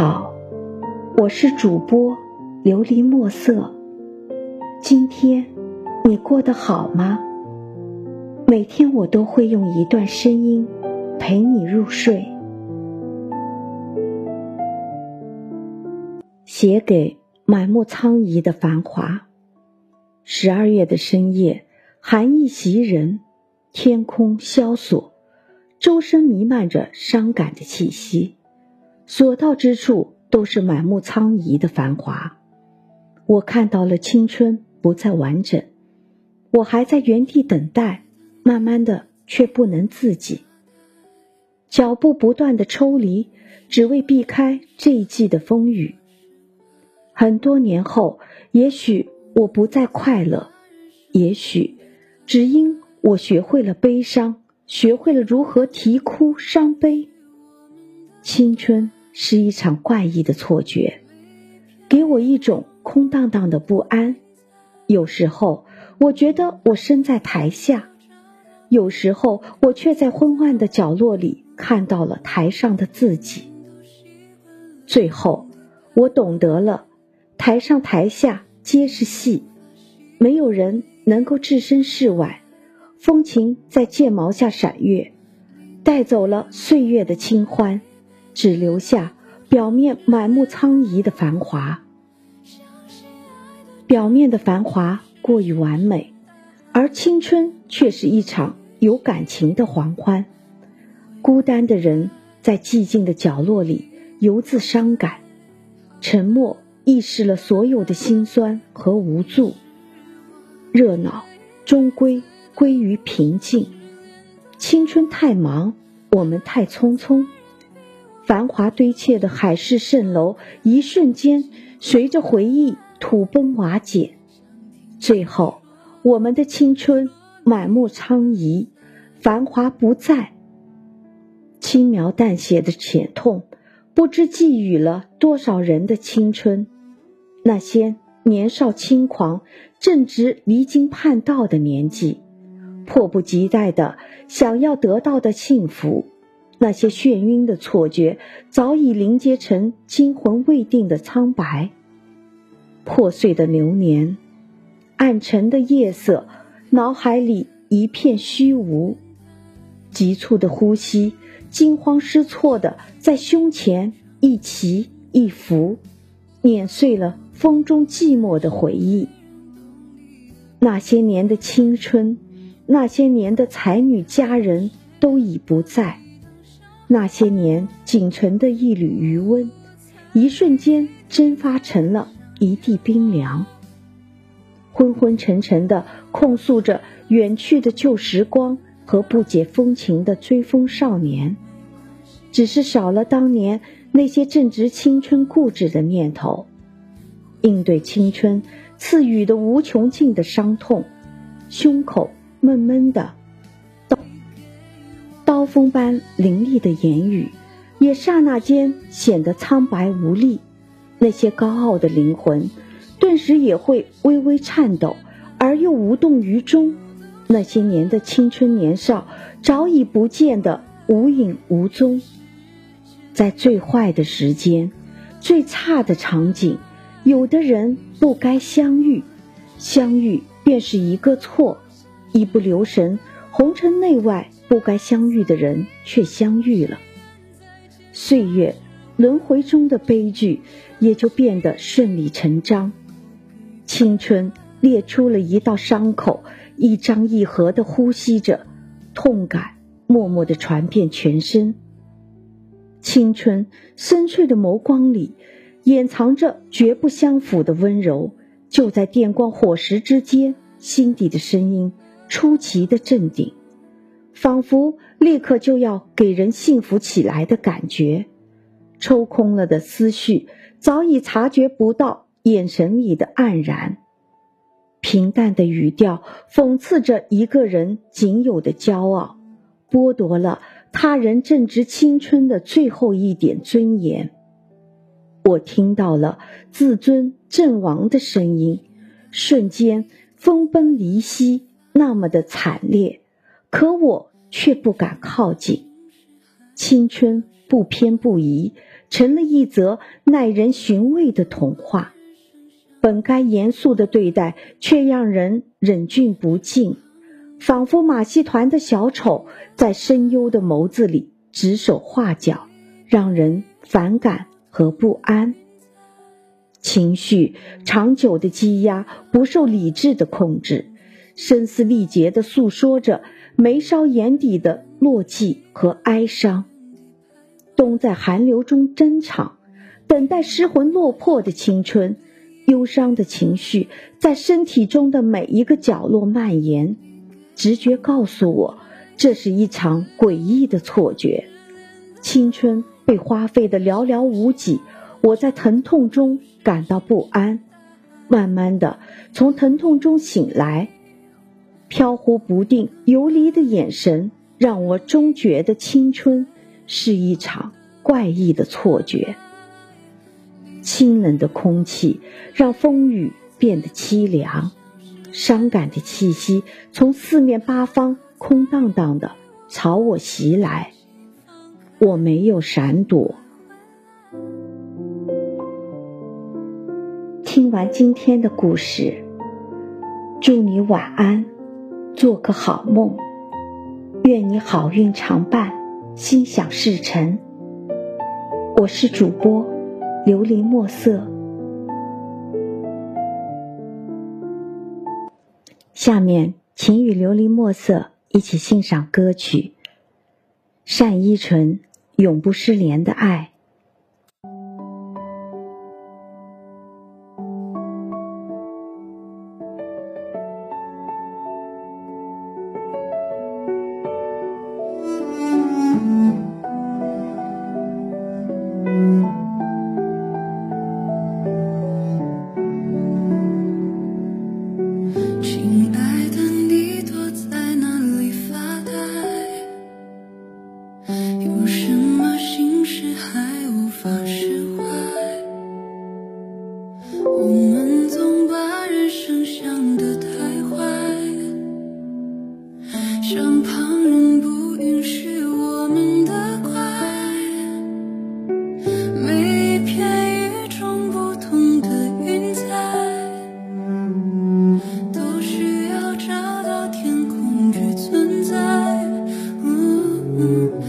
好，我是主播琉璃墨色。今天你过得好吗？每天我都会用一段声音陪你入睡。写给满目苍夷的繁华。十二月的深夜，寒意袭人，天空萧索，周身弥漫着伤感的气息。所到之处都是满目苍夷的繁华，我看到了青春不再完整，我还在原地等待，慢慢的却不能自己，脚步不断的抽离，只为避开这一季的风雨。很多年后，也许我不再快乐，也许只因我学会了悲伤，学会了如何啼哭伤悲，青春。是一场怪异的错觉，给我一种空荡荡的不安。有时候我觉得我身在台下，有时候我却在昏暗的角落里看到了台上的自己。最后，我懂得了，台上台下皆是戏，没有人能够置身事外。风情在剑矛下闪跃，带走了岁月的清欢。只留下表面满目苍夷的繁华，表面的繁华过于完美，而青春却是一场有感情的狂欢。孤单的人在寂静的角落里游自伤感，沉默意识了所有的辛酸和无助。热闹终归归于平静，青春太忙，我们太匆匆。繁华堆砌的海市蜃楼，一瞬间随着回忆土崩瓦解。最后，我们的青春满目疮痍，繁华不再。轻描淡写的浅痛，不知寄予了多少人的青春。那些年少轻狂、正值离经叛道的年纪，迫不及待的想要得到的幸福。那些眩晕的错觉，早已凝结成惊魂未定的苍白。破碎的流年，暗沉的夜色，脑海里一片虚无。急促的呼吸，惊慌失措的在胸前一起一伏，碾碎了风中寂寞的回忆。那些年的青春，那些年的才女佳人，都已不在。那些年仅存的一缕余温，一瞬间蒸发成了一地冰凉。昏昏沉沉的控诉着远去的旧时光和不解风情的追风少年，只是少了当年那些正值青春固执的念头。应对青春赐予的无穷尽的伤痛，胸口闷闷的。风般凌厉的言语，也刹那间显得苍白无力。那些高傲的灵魂，顿时也会微微颤抖，而又无动于衷。那些年的青春年少，早已不见得无影无踪。在最坏的时间，最差的场景，有的人不该相遇，相遇便是一个错。一不留神，红尘内外。不该相遇的人却相遇了，岁月轮回中的悲剧也就变得顺理成章。青春裂出了一道伤口，一张一合的呼吸着，痛感默默的传遍全身。青春深邃的眸光里，掩藏着绝不相符的温柔。就在电光火石之间，心底的声音出奇的镇定。仿佛立刻就要给人幸福起来的感觉，抽空了的思绪早已察觉不到眼神里的黯然。平淡的语调讽刺着一个人仅有的骄傲，剥夺了他人正值青春的最后一点尊严。我听到了自尊阵亡的声音，瞬间分崩离析，那么的惨烈。可我却不敢靠近，青春不偏不倚，成了一则耐人寻味的童话。本该严肃的对待，却让人忍俊不禁，仿佛马戏团的小丑在深幽的眸子里指手画脚，让人反感和不安。情绪长久的积压，不受理智的控制，声嘶力竭的诉说着眉梢眼底的落寂和哀伤。冬在寒流中珍藏，等待失魂落魄的青春。忧伤的情绪在身体中的每一个角落蔓延，直觉告诉我，这是一场诡异的错觉。青春被花费的寥寥无几，我在疼痛中感到不安。慢慢的，从疼痛中醒来，飘忽不定、游离的眼神，让我终觉得青春是一场怪异的错觉。清冷的空气让风雨变得凄凉，伤感的气息从四面八方空荡荡的朝我袭来。我没有闪躲。听完今天的故事，祝你晚安，做个好梦，愿你好运常伴，心想事成。我是主播。琉璃墨色。下面，请与琉璃墨色一起欣赏歌曲《单依纯永不失联的爱》。Mm-hmm.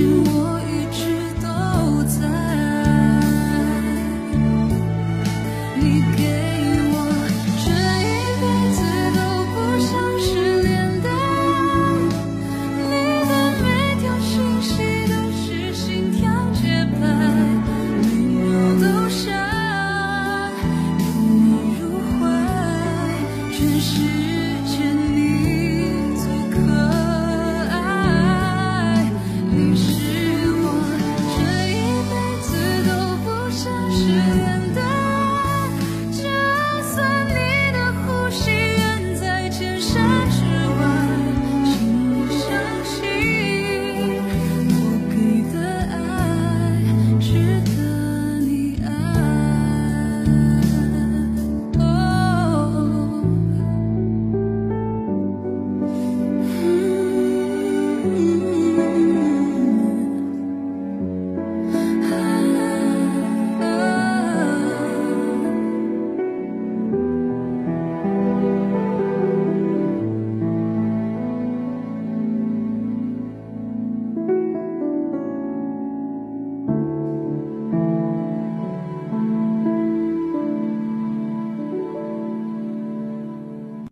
you